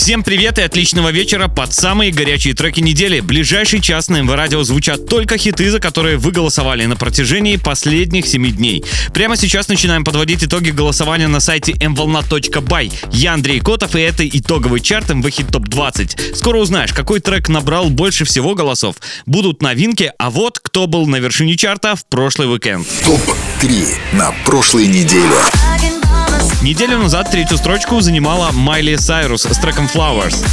Всем привет и отличного вечера под самые горячие треки недели. Ближайший час на МВ Радио звучат только хиты, за которые вы голосовали на протяжении последних 7 дней. Прямо сейчас начинаем подводить итоги голосования на сайте mvolna.by. Я Андрей Котов, и это итоговый чарт МВ Хит Топ 20. Скоро узнаешь, какой трек набрал больше всего голосов. Будут новинки, а вот кто был на вершине чарта в прошлый уикенд. Топ-3 на прошлой неделе. Неделю назад третью строчку занимала Майли Сайрус с треком Flowers.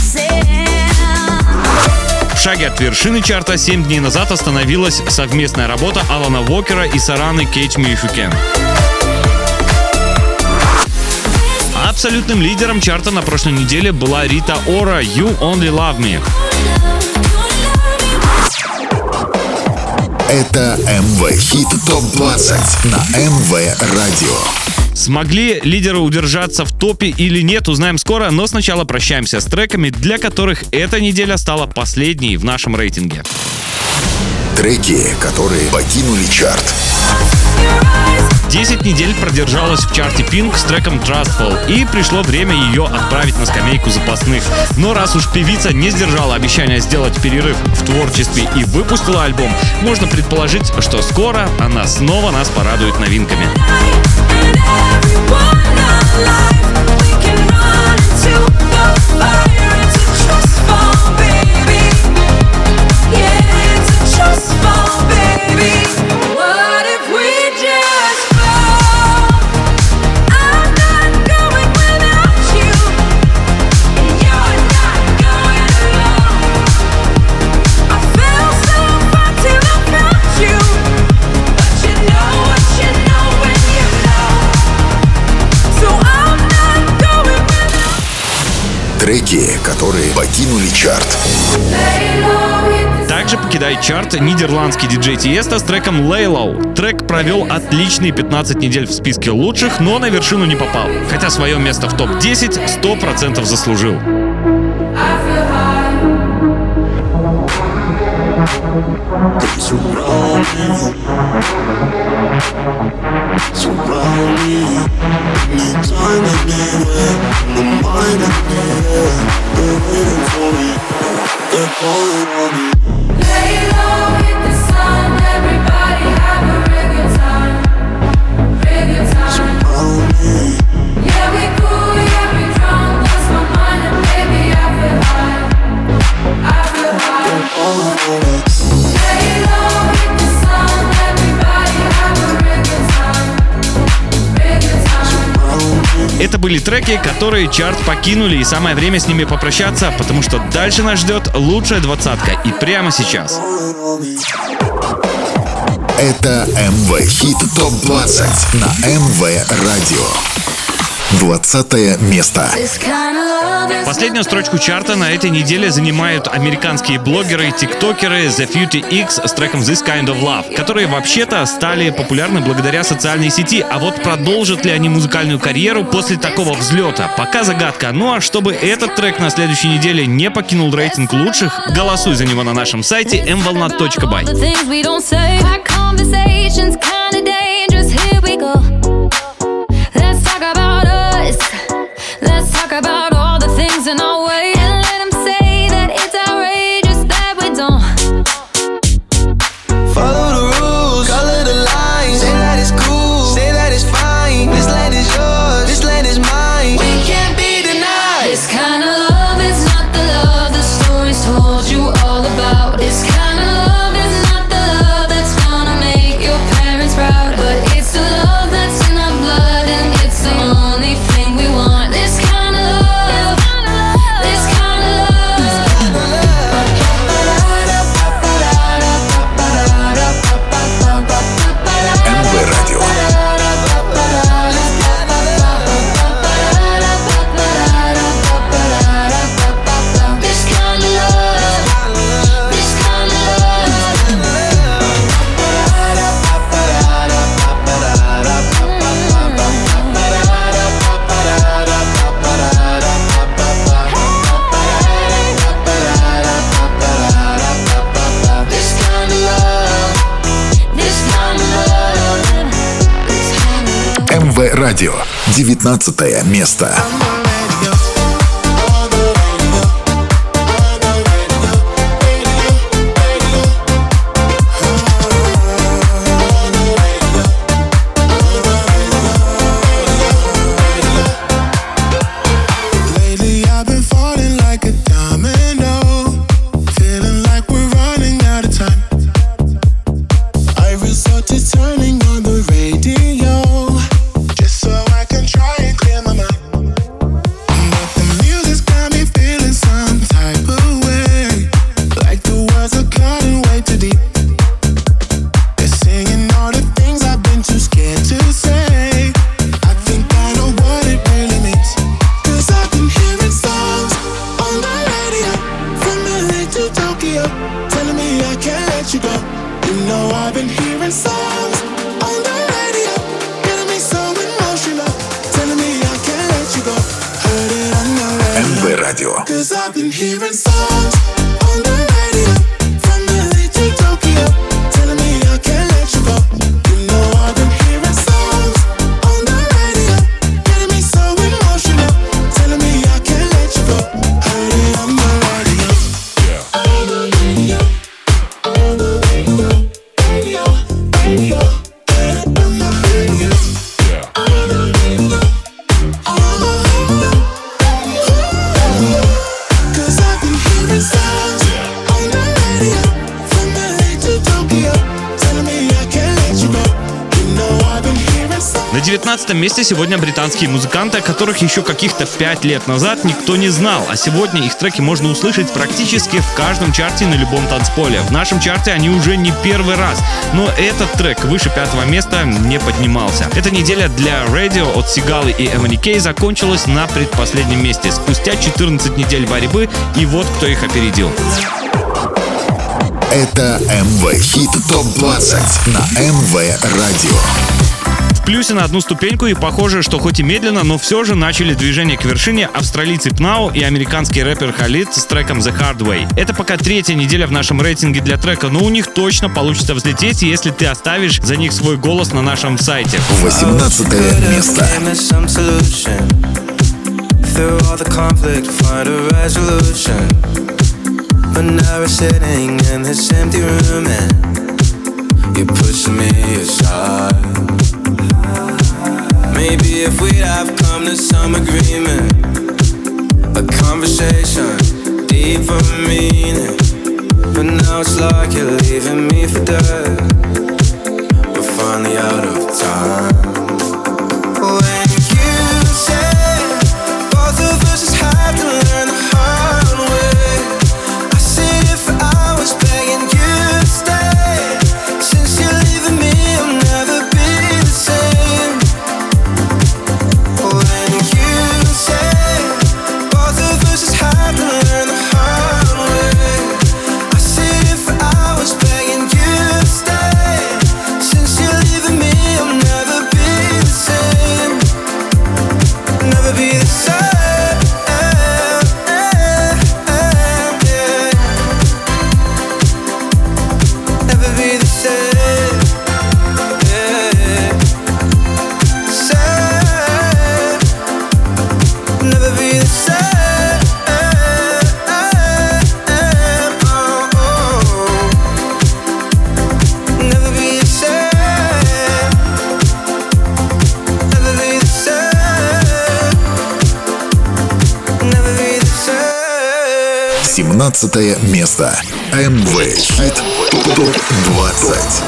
В шаге от вершины чарта 7 дней назад остановилась совместная работа Алана Уокера и Сараны You Can. Абсолютным лидером чарта на прошлой неделе была Рита Ора «You Only Love Me». Это МВ Хит ТОП-20 на МВ Радио. Смогли лидеры удержаться в топе или нет, узнаем скоро, но сначала прощаемся с треками, для которых эта неделя стала последней в нашем рейтинге. Треки, которые покинули чарт. 10 недель продержалась в чарте Pink с треком Trustful, и пришло время ее отправить на скамейку запасных. Но раз уж певица не сдержала обещания сделать перерыв в творчестве и выпустила альбом, можно предположить, что скоро она снова нас порадует новинками. Покидает чарт нидерландский диджей Тиеста с треком Lay Low. Трек провел отличные 15 недель в списке лучших, но на вершину не попал. Хотя свое место в топ-10 100% заслужил. They're calling on me. Это были треки, которые чарт покинули, и самое время с ними попрощаться, потому что дальше нас ждет лучшая двадцатка. И прямо сейчас. Это МВ Хит ТОП-20 на МВ Радио. 20 место. Последнюю строчку чарта на этой неделе занимают американские блогеры и тиктокеры The Futy X с треком This Kind of Love, которые вообще-то стали популярны благодаря социальной сети, а вот продолжат ли они музыкальную карьеру после такого взлета, пока загадка. Ну а чтобы этот трек на следующей неделе не покинул рейтинг лучших, голосуй за него на нашем сайте mvolna.by. Радио 19 место. 19 месте сегодня британские музыканты, о которых еще каких-то 5 лет назад никто не знал, а сегодня их треки можно услышать практически в каждом чарте на любом танцполе. В нашем чарте они уже не первый раз, но этот трек выше пятого места не поднимался. Эта неделя для Radio от Сигалы и MNK закончилась на предпоследнем месте, спустя 14 недель борьбы, и вот кто их опередил. Это МВ Хит ТОП-20 на МВ Радио плюсе на одну ступеньку и похоже, что хоть и медленно, но все же начали движение к вершине австралийцы Пнау и американский рэпер Халид с треком The Hard Way. Это пока третья неделя в нашем рейтинге для трека, но у них точно получится взлететь, если ты оставишь за них свой голос на нашем сайте. 18 место. Through all the conflict, find a resolution. But now we're sitting in this empty room, and you're pushing me aside. Maybe if we'd have come to some agreement, a conversation, deeper meaning. But now it's like you're leaving me for dead. We're finally out of time. 15 место. М-Wave. Топ-20.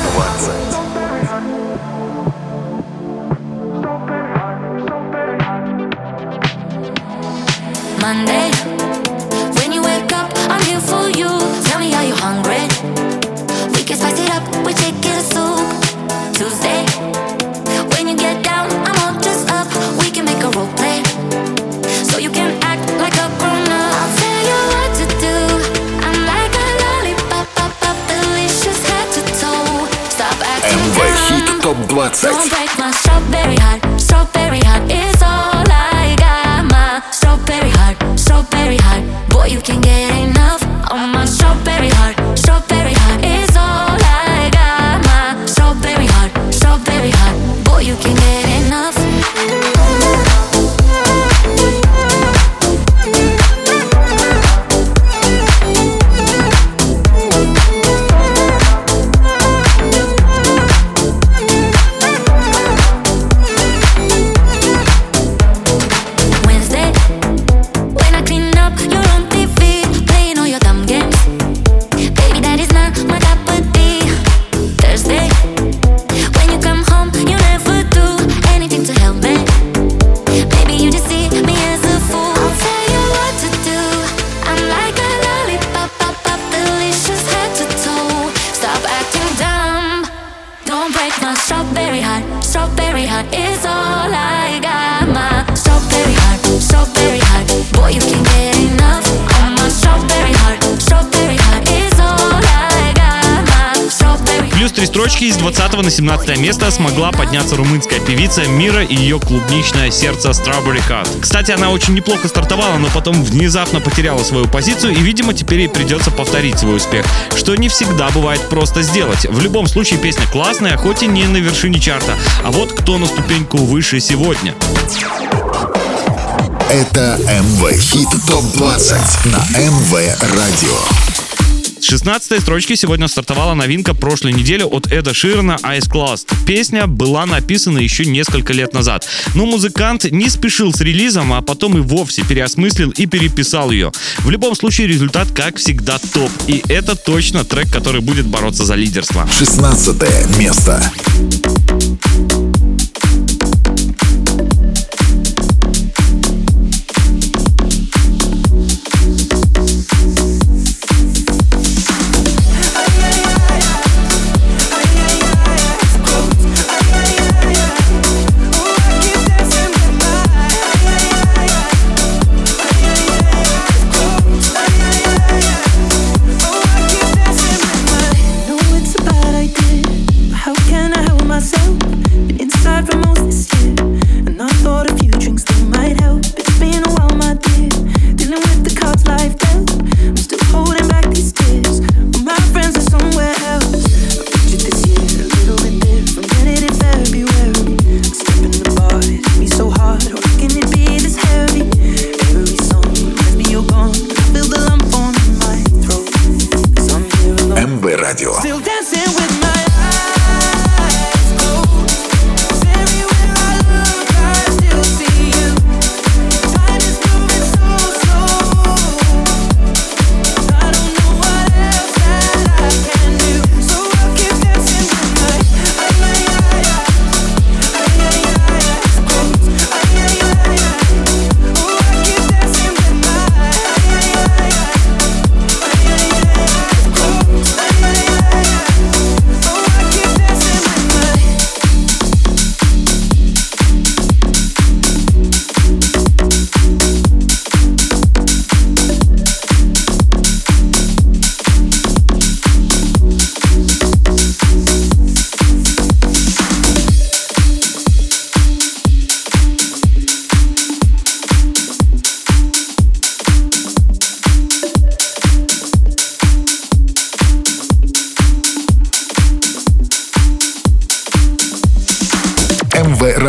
На 17 место смогла подняться румынская певица Мира и ее клубничное сердце Strawberry Cut. Кстати, она очень неплохо стартовала, но потом внезапно потеряла свою позицию и, видимо, теперь ей придется повторить свой успех, что не всегда бывает просто сделать. В любом случае песня классная, хоть и не на вершине чарта. А вот кто на ступеньку выше сегодня. Это МВ Хит ТОП-20 на МВ Радио. С 16 строчки сегодня стартовала новинка прошлой недели от Эда Ширна Ice Class. Песня была написана еще несколько лет назад. Но музыкант не спешил с релизом, а потом и вовсе переосмыслил и переписал ее. В любом случае результат, как всегда, топ. И это точно трек, который будет бороться за лидерство. 16 место.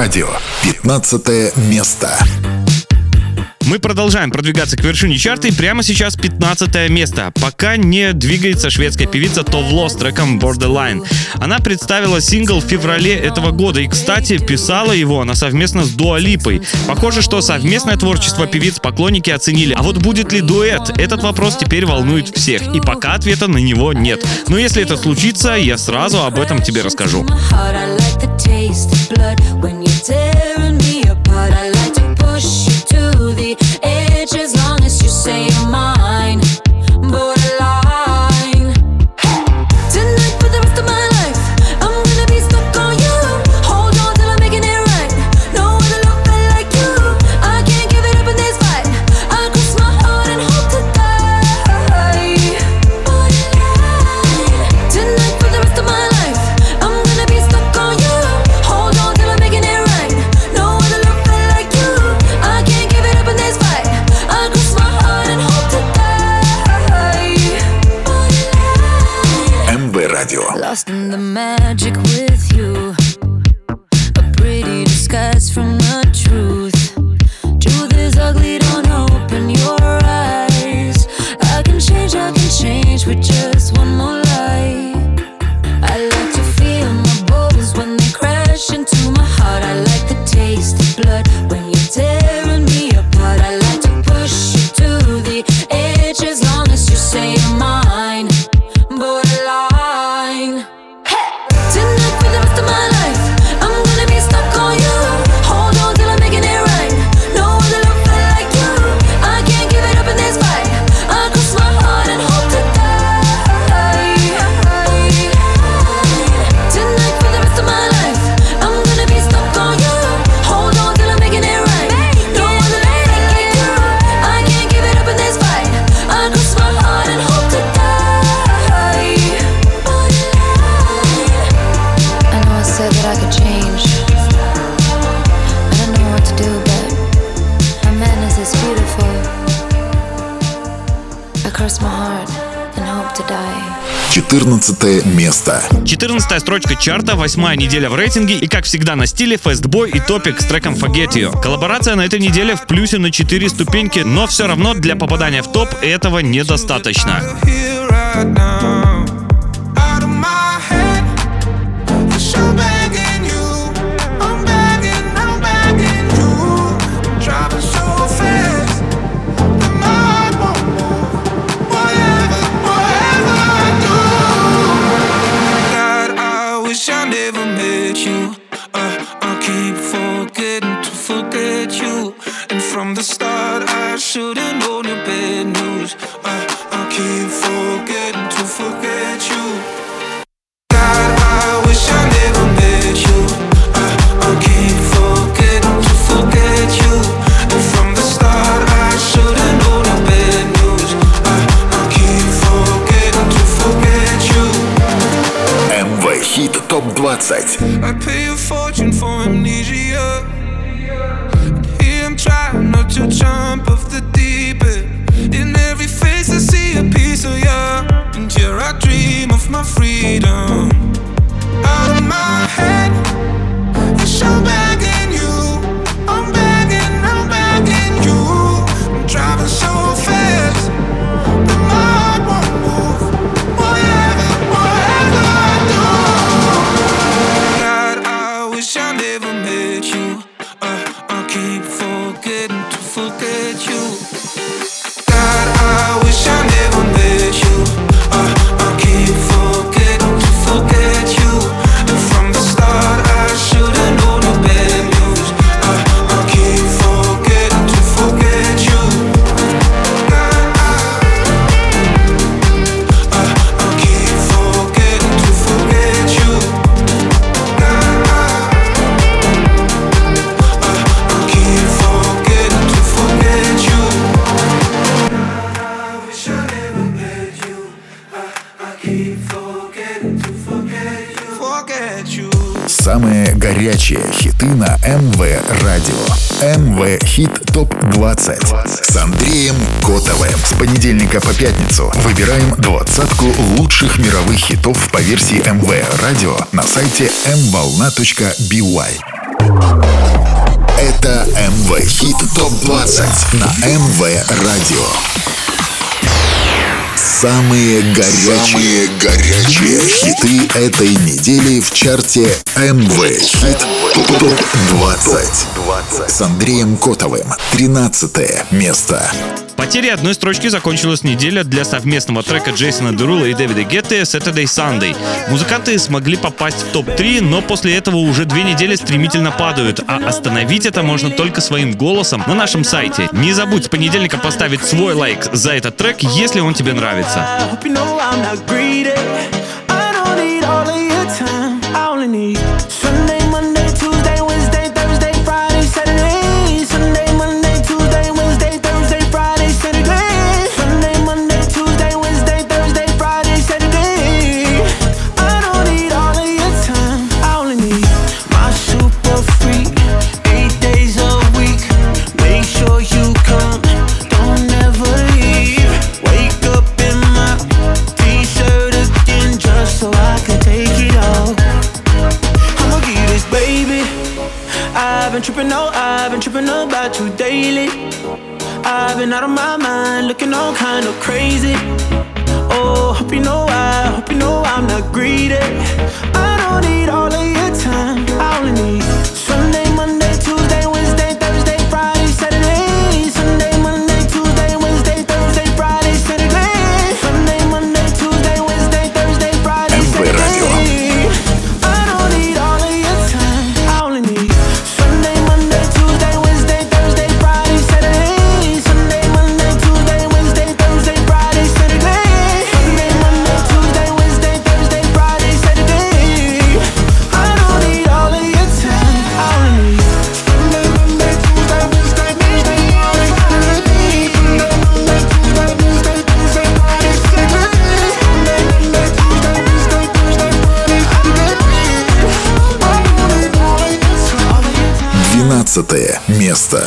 Радио. 15 место. Мы продолжаем продвигаться к вершине чарта и прямо сейчас 15 место. Пока не двигается шведская певица Товло с треком Borderline. Она представила сингл в феврале этого года и, кстати, писала его она совместно с Дуа Липой. Похоже, что совместное творчество певиц поклонники оценили. А вот будет ли дуэт? Этот вопрос теперь волнует всех. И пока ответа на него нет. Но если это случится, я сразу об этом тебе расскажу. Blood when tearing me apart. I like to Строчка чарта, восьмая неделя в рейтинге и, как всегда, на стиле Fastboy и Топик с треком Forget You. Коллаборация на этой неделе в плюсе на 4 ступеньки, но все равно для попадания в топ этого недостаточно. четверга по пятницу выбираем двадцатку лучших мировых хитов по версии МВ Радио на сайте mvolna.by. Это МВ Хит ТОП-20 на МВ Радио. Самые горячие, Самые горячие хиты этой недели в чарте МВ Хит ТОП-20 с Андреем Котовым. 13 место потерей одной ну строчки закончилась неделя для совместного трека Джейсона Дерула и Дэвида Гетты Saturday Sunday. Музыканты смогли попасть в топ-3, но после этого уже две недели стремительно падают, а остановить это можно только своим голосом на нашем сайте. Не забудь с понедельника поставить свой лайк за этот трек, если он тебе нравится. been tripping, no, I've been tripping about you daily. I've been out of my mind, looking all kind of crazy. Oh, hope you know I, hope you know I'm not greedy. I don't need all of your time, I only need. 11 место.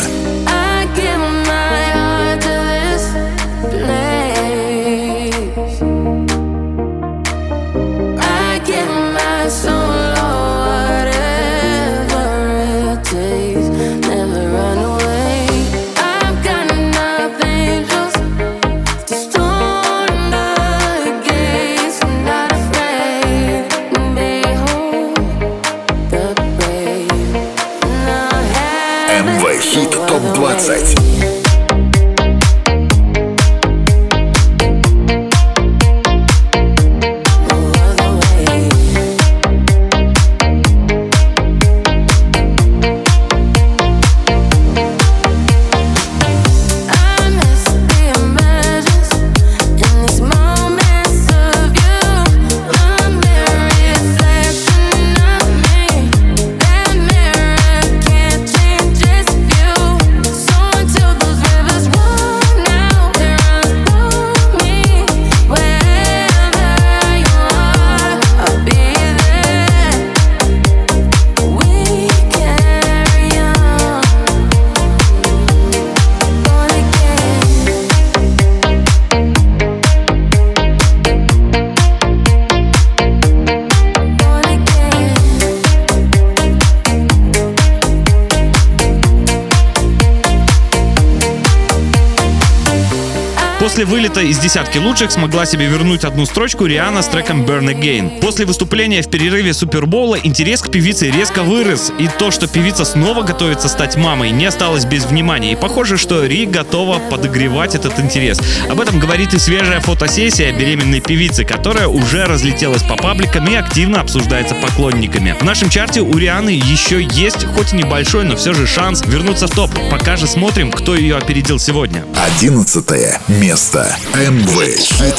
Вылета из десятки лучших смогла себе вернуть одну строчку Риана с треком Burn Again. После выступления в перерыве Супербоула интерес к певице резко вырос, и то, что певица снова готовится стать мамой, не осталось без внимания. И похоже, что Ри готова подогревать этот интерес. Об этом говорит и свежая фотосессия беременной певицы, которая уже разлетелась по пабликам и активно обсуждается поклонниками. В нашем чарте у Рианы еще есть, хоть и небольшой, но все же шанс вернуться в топ. Пока же смотрим, кто ее опередил сегодня. Одиннадцатое место. МВ Хит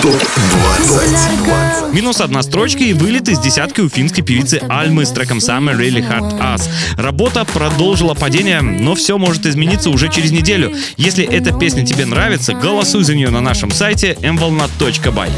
ТОП-20 Минус одна строчка и вылет из десятки у финской певицы Альмы с треком Summer Really Hard Us. Работа продолжила падение, но все может измениться уже через неделю. Если эта песня тебе нравится, голосуй за нее на нашем сайте mvolnat.by.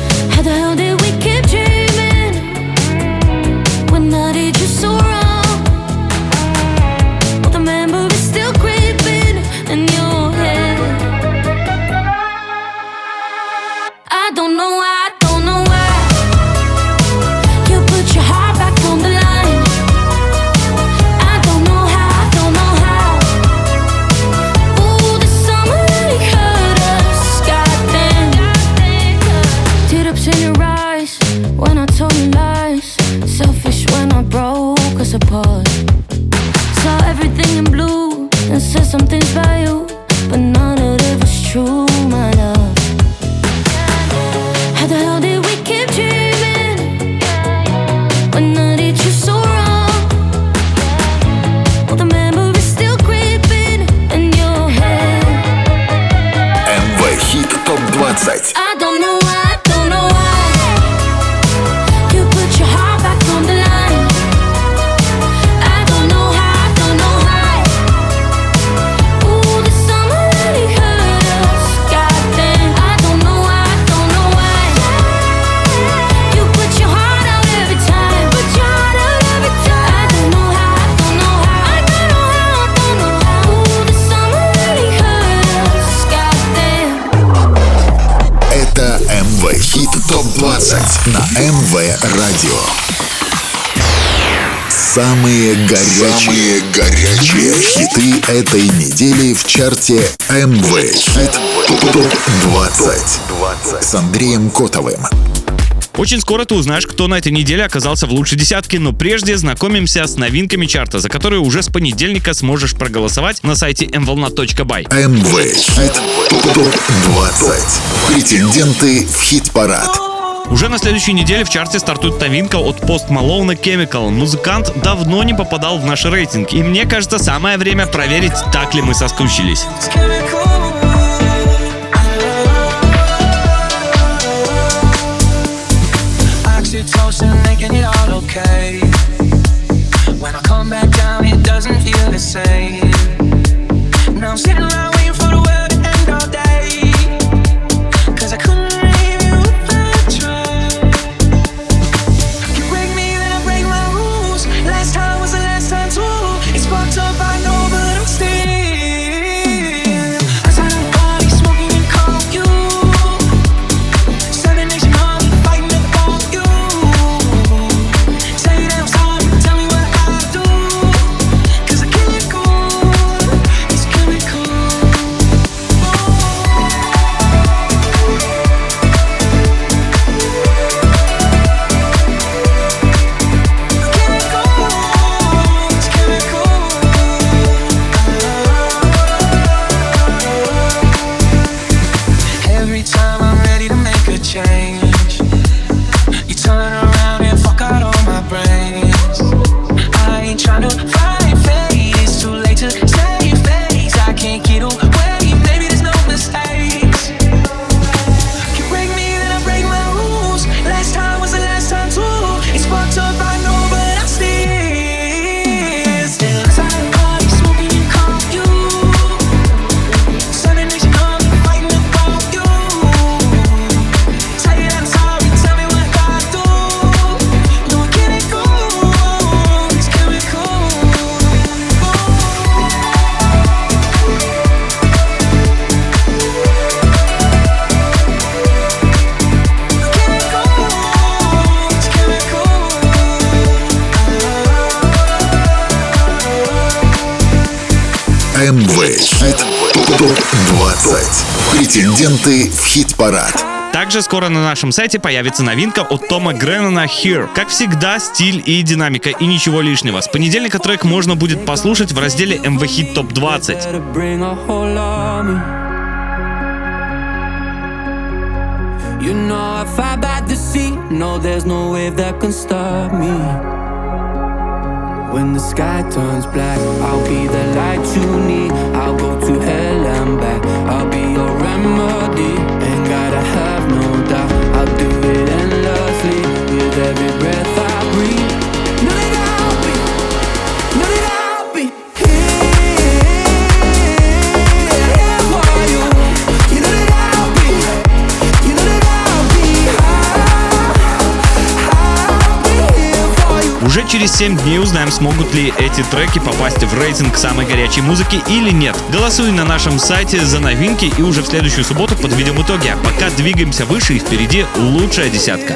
чарте МВ Хит ТОП-20 с Андреем Котовым. Очень скоро ты узнаешь, кто на этой неделе оказался в лучшей десятке, но прежде знакомимся с новинками чарта, за которые уже с понедельника сможешь проголосовать на сайте mvolna.by. МВ Хит ТОП-20. Претенденты в хит-парад. Уже на следующей неделе в чарте стартует новинка от Post Malone Chemical. Музыкант давно не попадал в наш рейтинг, и мне кажется, самое время проверить, так ли мы соскучились. ТОП-20. Претенденты в хит-парад. Также скоро на нашем сайте появится новинка от Тома Греннона Here. Как всегда, стиль и динамика, и ничего лишнего. С понедельника трек можно будет послушать в разделе MV Hit Top 20. Better bring a whole army. You know if I by the sea, no, there's no wave that can stop me. When the sky turns black, I'll be the light you need. I'll go to hell and back. remotely and gotta have no Уже через 7 дней узнаем, смогут ли эти треки попасть в рейтинг самой горячей музыки или нет. Голосуй на нашем сайте за новинки и уже в следующую субботу подведем итоги. А пока двигаемся выше и впереди лучшая десятка.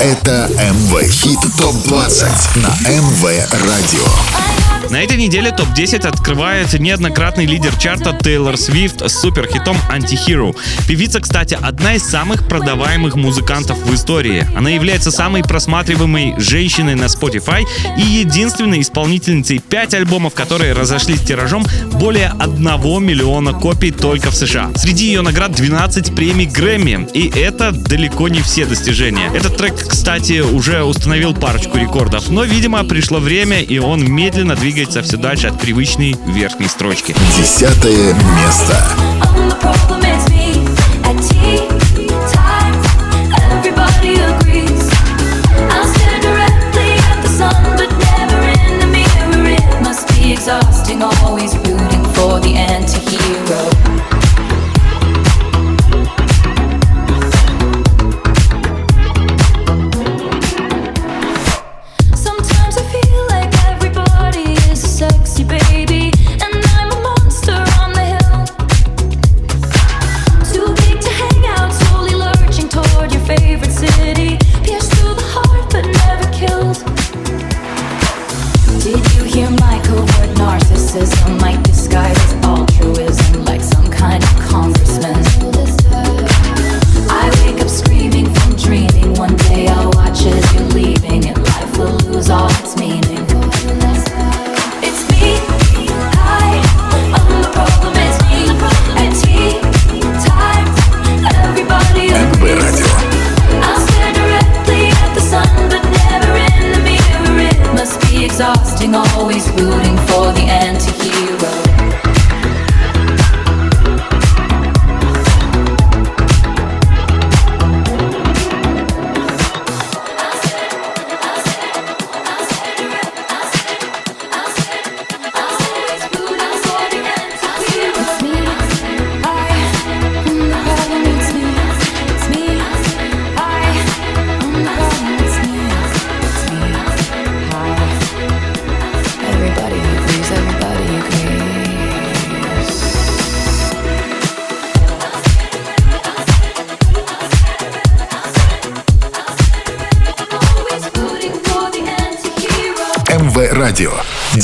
Это МВ Хит ТОП-20 на МВ Радио. На этой неделе топ-10 открывает неоднократный лидер чарта Тейлор Свифт с суперхитом «Антихиро». Певица, кстати, одна из самых продаваемых музыкантов в истории. Она является самой просматриваемой женщиной на Spotify и единственной исполнительницей 5 альбомов, которые разошлись тиражом более 1 миллиона копий только в США. Среди ее наград 12 премий Грэмми, и это далеко не все достижения. Этот трек, кстати, уже установил парочку рекордов, но, видимо, пришло время, и он медленно двигается все дальше от привычной верхней строчки. Десятое место. I'm the problem, it's me. At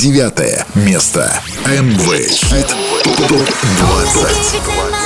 Девятое место. МВ Хит ТОП 20.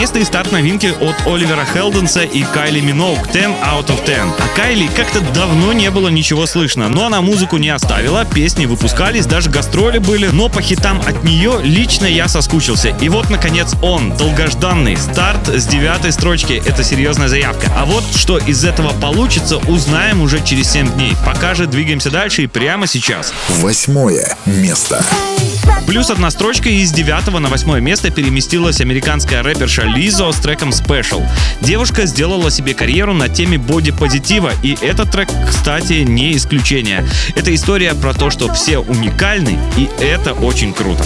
Место и старт новинки от Оливера Хелденса и Кайли Миноук 10 out of 10. А Кайли как-то давно не было ничего слышно, но она музыку не оставила, песни выпускались, даже гастроли были, но по хитам от нее лично я соскучился. И вот, наконец, он, долгожданный, старт с девятой строчки, это серьезная заявка. А вот что из этого получится, узнаем уже через 7 дней. Пока же двигаемся дальше и прямо сейчас. Восьмое место. Плюс одна строчка из девятого на восьмое место переместилась американская рэперша Лизо с треком Special. Девушка сделала себе карьеру на теме боди-позитива, и этот трек, кстати, не исключение. Это история про то, что все уникальны, и это очень круто.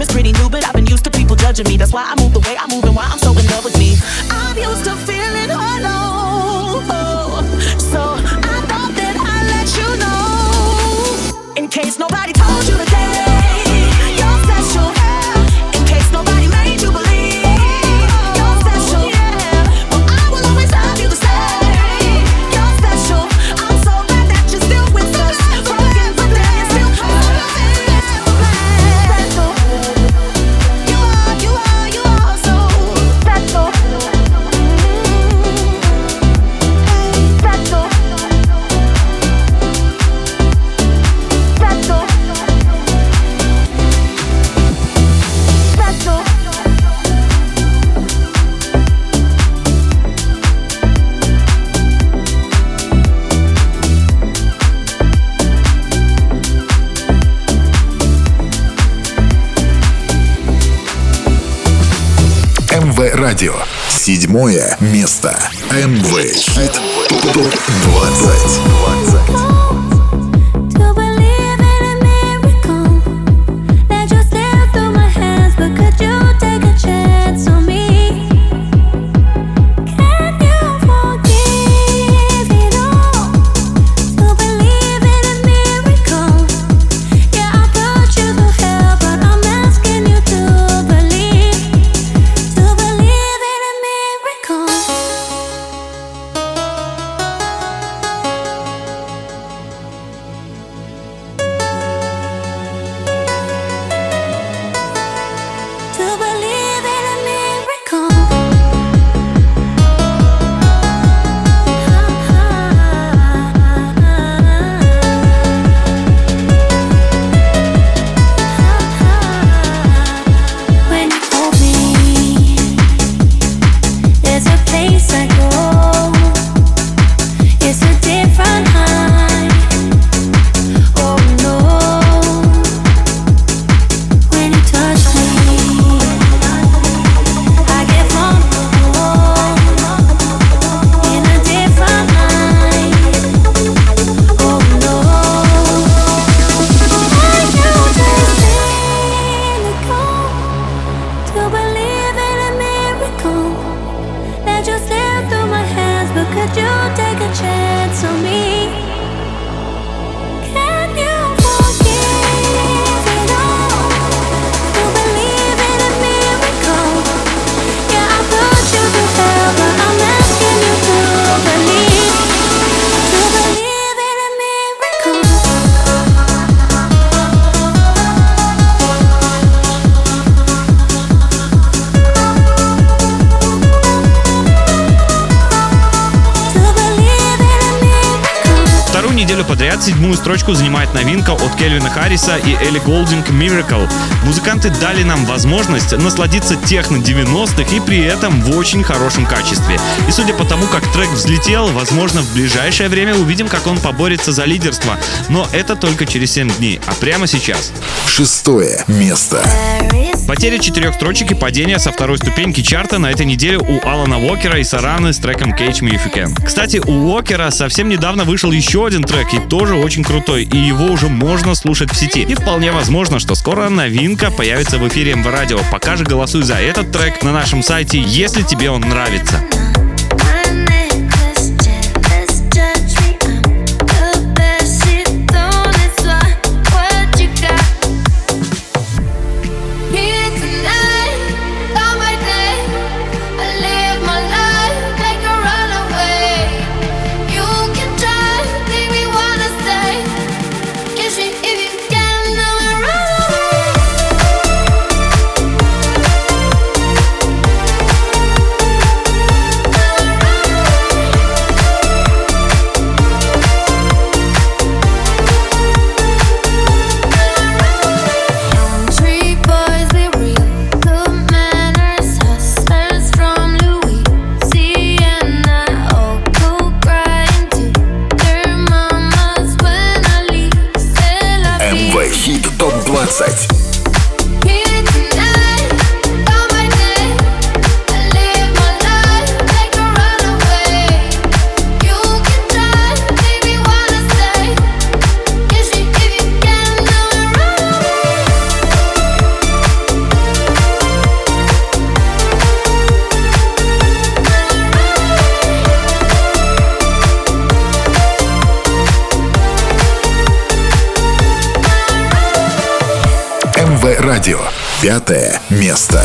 Is pretty new, but I've judging me. That's why I move the way I move and why I'm so in love with me. I'm used to радио. Седьмое место. МВ. Хит ТОП-20. Неделю подряд седьмую строчку занимает новинка от Кельвина Харриса и Элли Голдинг Miracle. Музыканты дали нам возможность насладиться техно 90-х и при этом в очень хорошем качестве. И судя по тому, как трек взлетел, возможно, в ближайшее время увидим, как он поборется за лидерство. Но это только через 7 дней, а прямо сейчас. Шестое место. Потеря четырех строчек и падение со второй ступеньки чарта на этой неделе у Алана Уокера и Сараны с треком Catch Me If You Can. Кстати, у Уокера совсем недавно вышел еще один трек и тоже очень крутой, и его уже можно слушать в сети. И вполне возможно, что скоро новинка появится в эфире МВ Радио. Пока же голосуй за этот трек на нашем сайте, если тебе он нравится. Радио. Пятое место.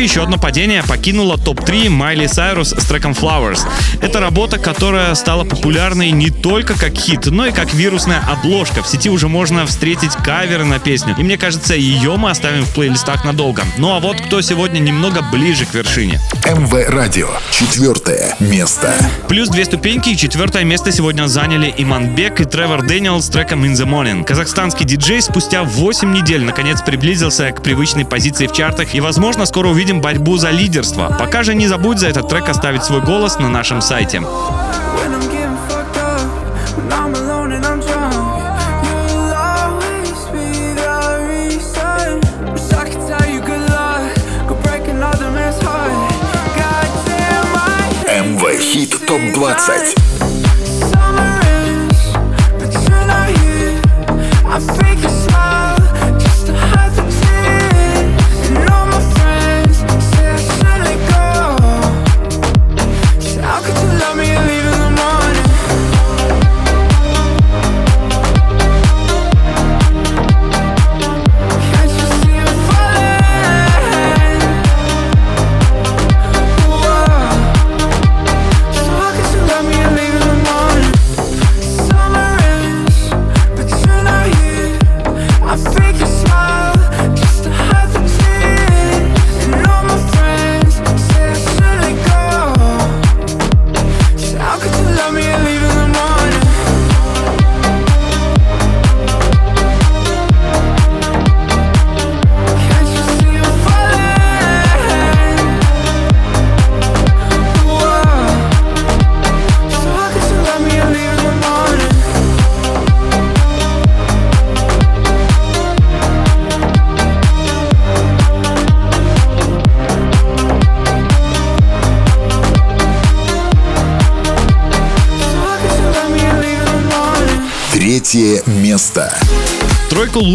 Строчке еще одно падение покинуло топ-3 Майли Сайрус с треком Flowers. Это работа, которая стала популярной не только как хит, но и как вирусная обложка. В сети уже можно встретить каверы на песню. И мне кажется, ее мы оставим в плейлистах надолго. Ну а вот кто сегодня немного ближе к вершине. МВ Радио. Четвертое место. Плюс две ступеньки и четвертое место сегодня заняли Иманбек и Тревор Дэниел с треком In The Morning. Казахстанский диджей спустя 8 недель наконец приблизился к привычной позиции в чартах и, возможно, скоро увидим борьбу за лидерство. Пока же не забудь за этот трек оставить свой голос на нашем сайте. ТОП-20. Summer ends, but you're not here. I think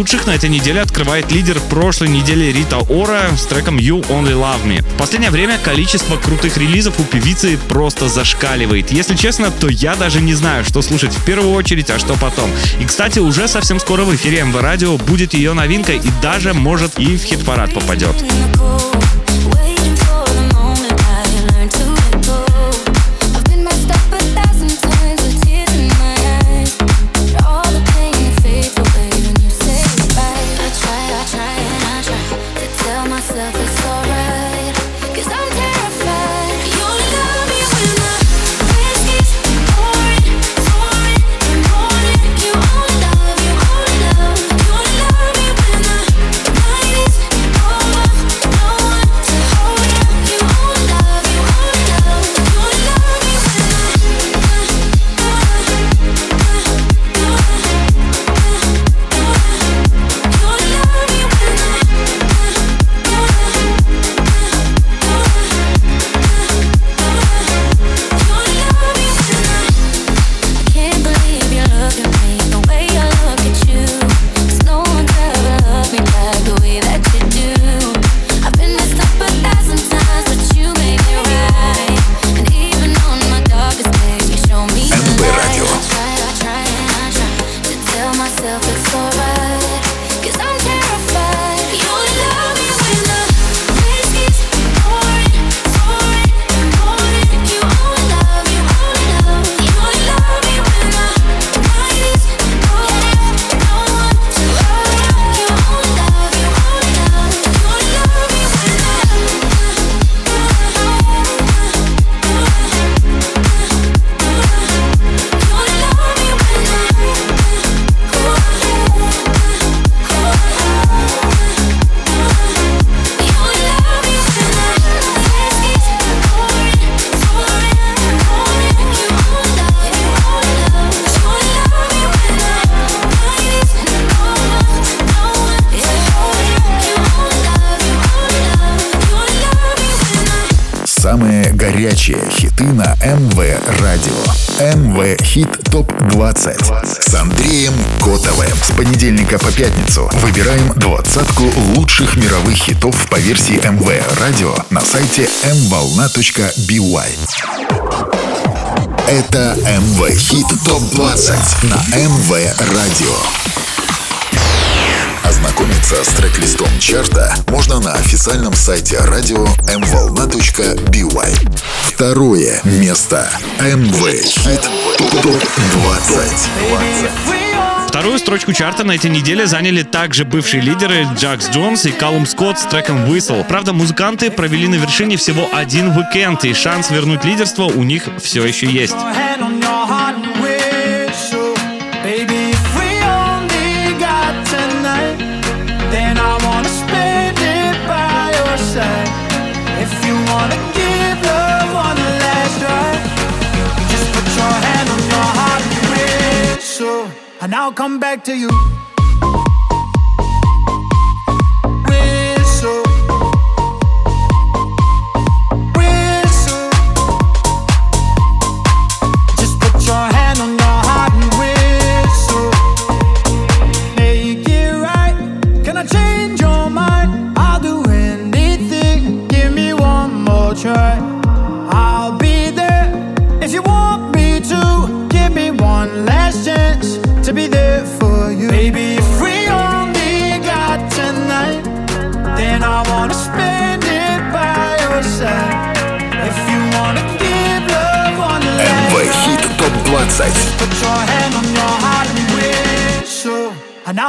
лучших на этой неделе открывает лидер прошлой недели Рита Ора с треком You Only Love Me. В последнее время количество крутых релизов у певицы просто зашкаливает. Если честно, то я даже не знаю, что слушать в первую очередь, а что потом. И, кстати, уже совсем скоро в эфире МВ Радио будет ее новинка и даже, может, и в хит-парад попадет. Двадцатку лучших мировых хитов по версии МВ Радио на сайте mvolna.by. Это МВ Хит Топ 20 на МВ Радио. Ознакомиться с трек-листом чарта можно на официальном сайте радио mvolna.by. Второе место. МВ Хит Топ 20. Вторую строчку чарта на этой неделе заняли также бывшие лидеры Джакс Джонс и Калум Скотт с треком Whistle. Правда, музыканты провели на вершине всего один уикенд, и шанс вернуть лидерство у них все еще есть. now come back to you.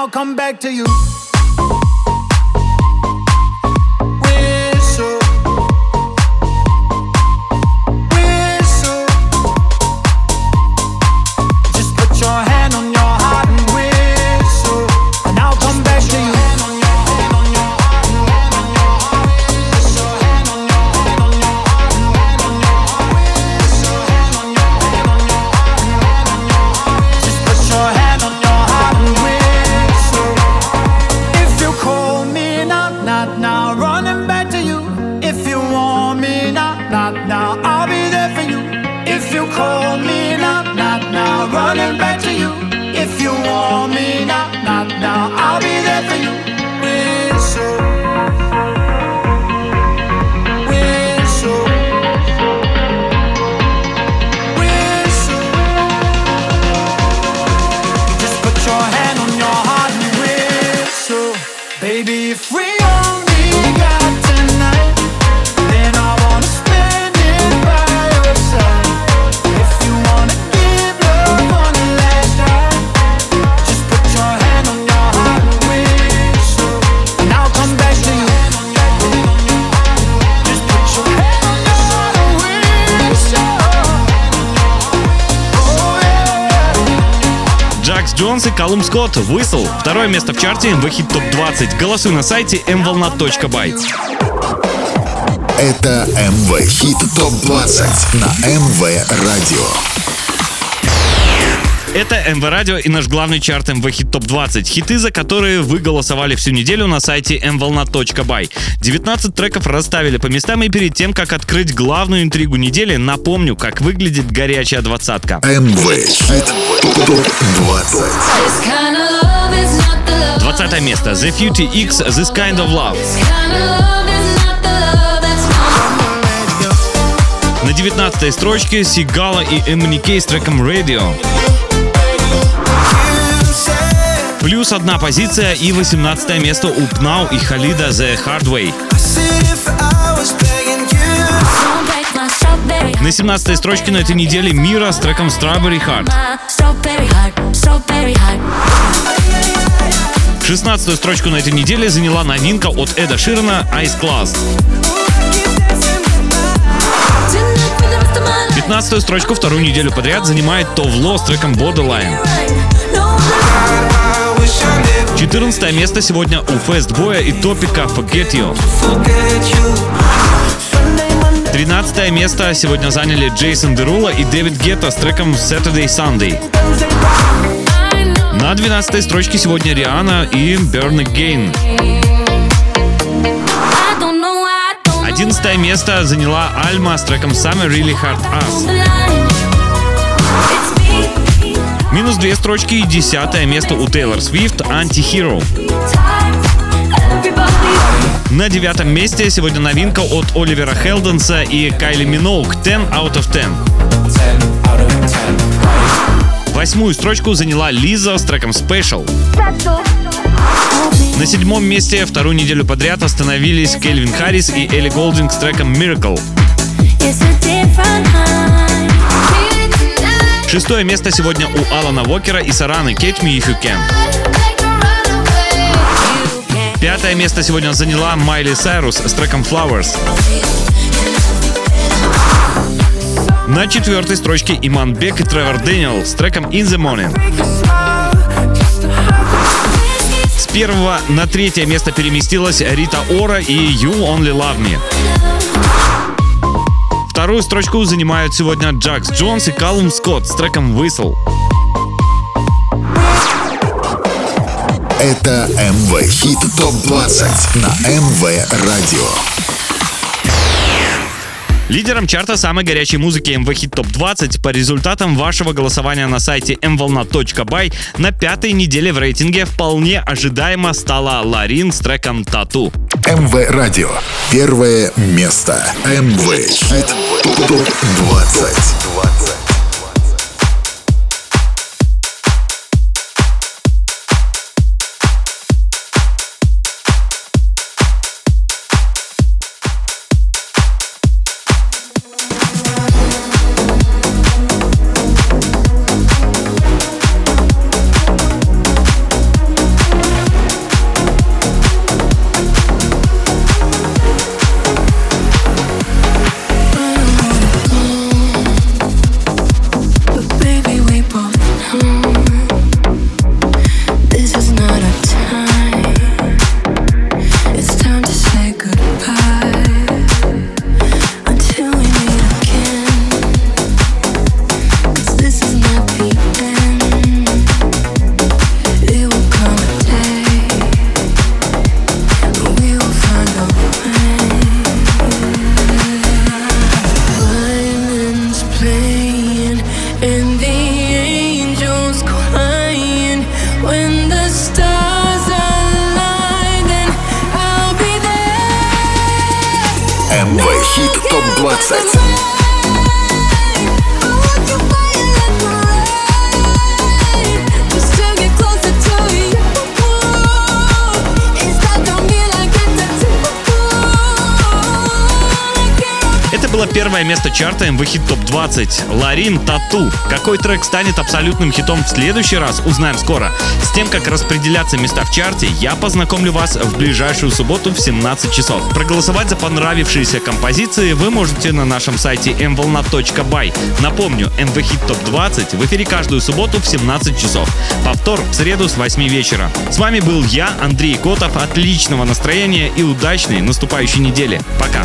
I'll come back to you. Второе место в чарте МВ Хит Топ 20. Голосуй на сайте mvolna.by. Это МВ Хит Топ 20 на МВ Радио. Это МВ Радио и наш главный чарт МВ Хит Топ 20. Хиты, за которые вы голосовали всю неделю на сайте mvolna.by. 19 треков расставили по местам и перед тем, как открыть главную интригу недели, напомню, как выглядит горячая двадцатка. МВ Хит Топ 20. This kind of love is not the love. 20 место. The Future X This Kind of Love. На 19 строчке Сигала и Эммони с треком Radio. Плюс одна позиция и 18 место у Пнау и Халида The Hard Way. На 17 строчке на этой неделе Мира с треком Strawberry Heart. 16 строчку на этой неделе заняла новинка от Эда Ширана Ice Class. Tonight for the rest of my life. 15 строчку вторую неделю подряд занимает Товло с треком Borderline. No, 14 место сегодня у Фестбоя и Топика Forget You. 13 место сегодня заняли Джейсон Дерула и Дэвид Гетто с треком Saturday Sunday. На 12 строчке сегодня Риана и Burn Again. I don't know, I don't 11 место заняла Альма с треком Summer Really Hard Us. Минус две строчки и десятое место у Тейлор Свифт «Anti-Hero». На девятом месте сегодня новинка от Оливера Хелденса и Кайли Миноук «10 out of 10». Восьмую строчку заняла Лиза с треком «Special». На седьмом месте вторую неделю подряд остановились Кельвин Харрис и Элли Голдинг с треком «Miracle». Шестое место сегодня у Алана Вокера и Сараны «Catch Me If You Can». Пятое место сегодня заняла Майли Сайрус с треком «Flowers». На четвертой строчке Иман Бек и Тревор Дэниел с треком «In the Morning». С первого на третье место переместилась Рита Ора и «You Only Love Me». Вторую строчку занимают сегодня Джакс Джонс и Калум Скотт с треком «Whistle». Это МВ Хит ТОП-20 на МВ Радио. Лидером чарта самой горячей музыки MV Hit Top 20 по результатам вашего голосования на сайте mvolna.by на пятой неделе в рейтинге вполне ожидаемо стала Ларин с треком «Тату». МВ Радио. Первое место. МВ Хит Топ 20. Чарта MV Hit Top 20. Ларин Тату. Какой трек станет абсолютным хитом в следующий раз, узнаем скоро. С тем, как распределяться места в чарте, я познакомлю вас в ближайшую субботу в 17 часов. Проголосовать за понравившиеся композиции вы можете на нашем сайте mvolna.by. Напомню, MV Hit Top 20 в эфире каждую субботу в 17 часов. Повтор в среду с 8 вечера. С вами был я, Андрей Котов. Отличного настроения и удачной наступающей недели. Пока.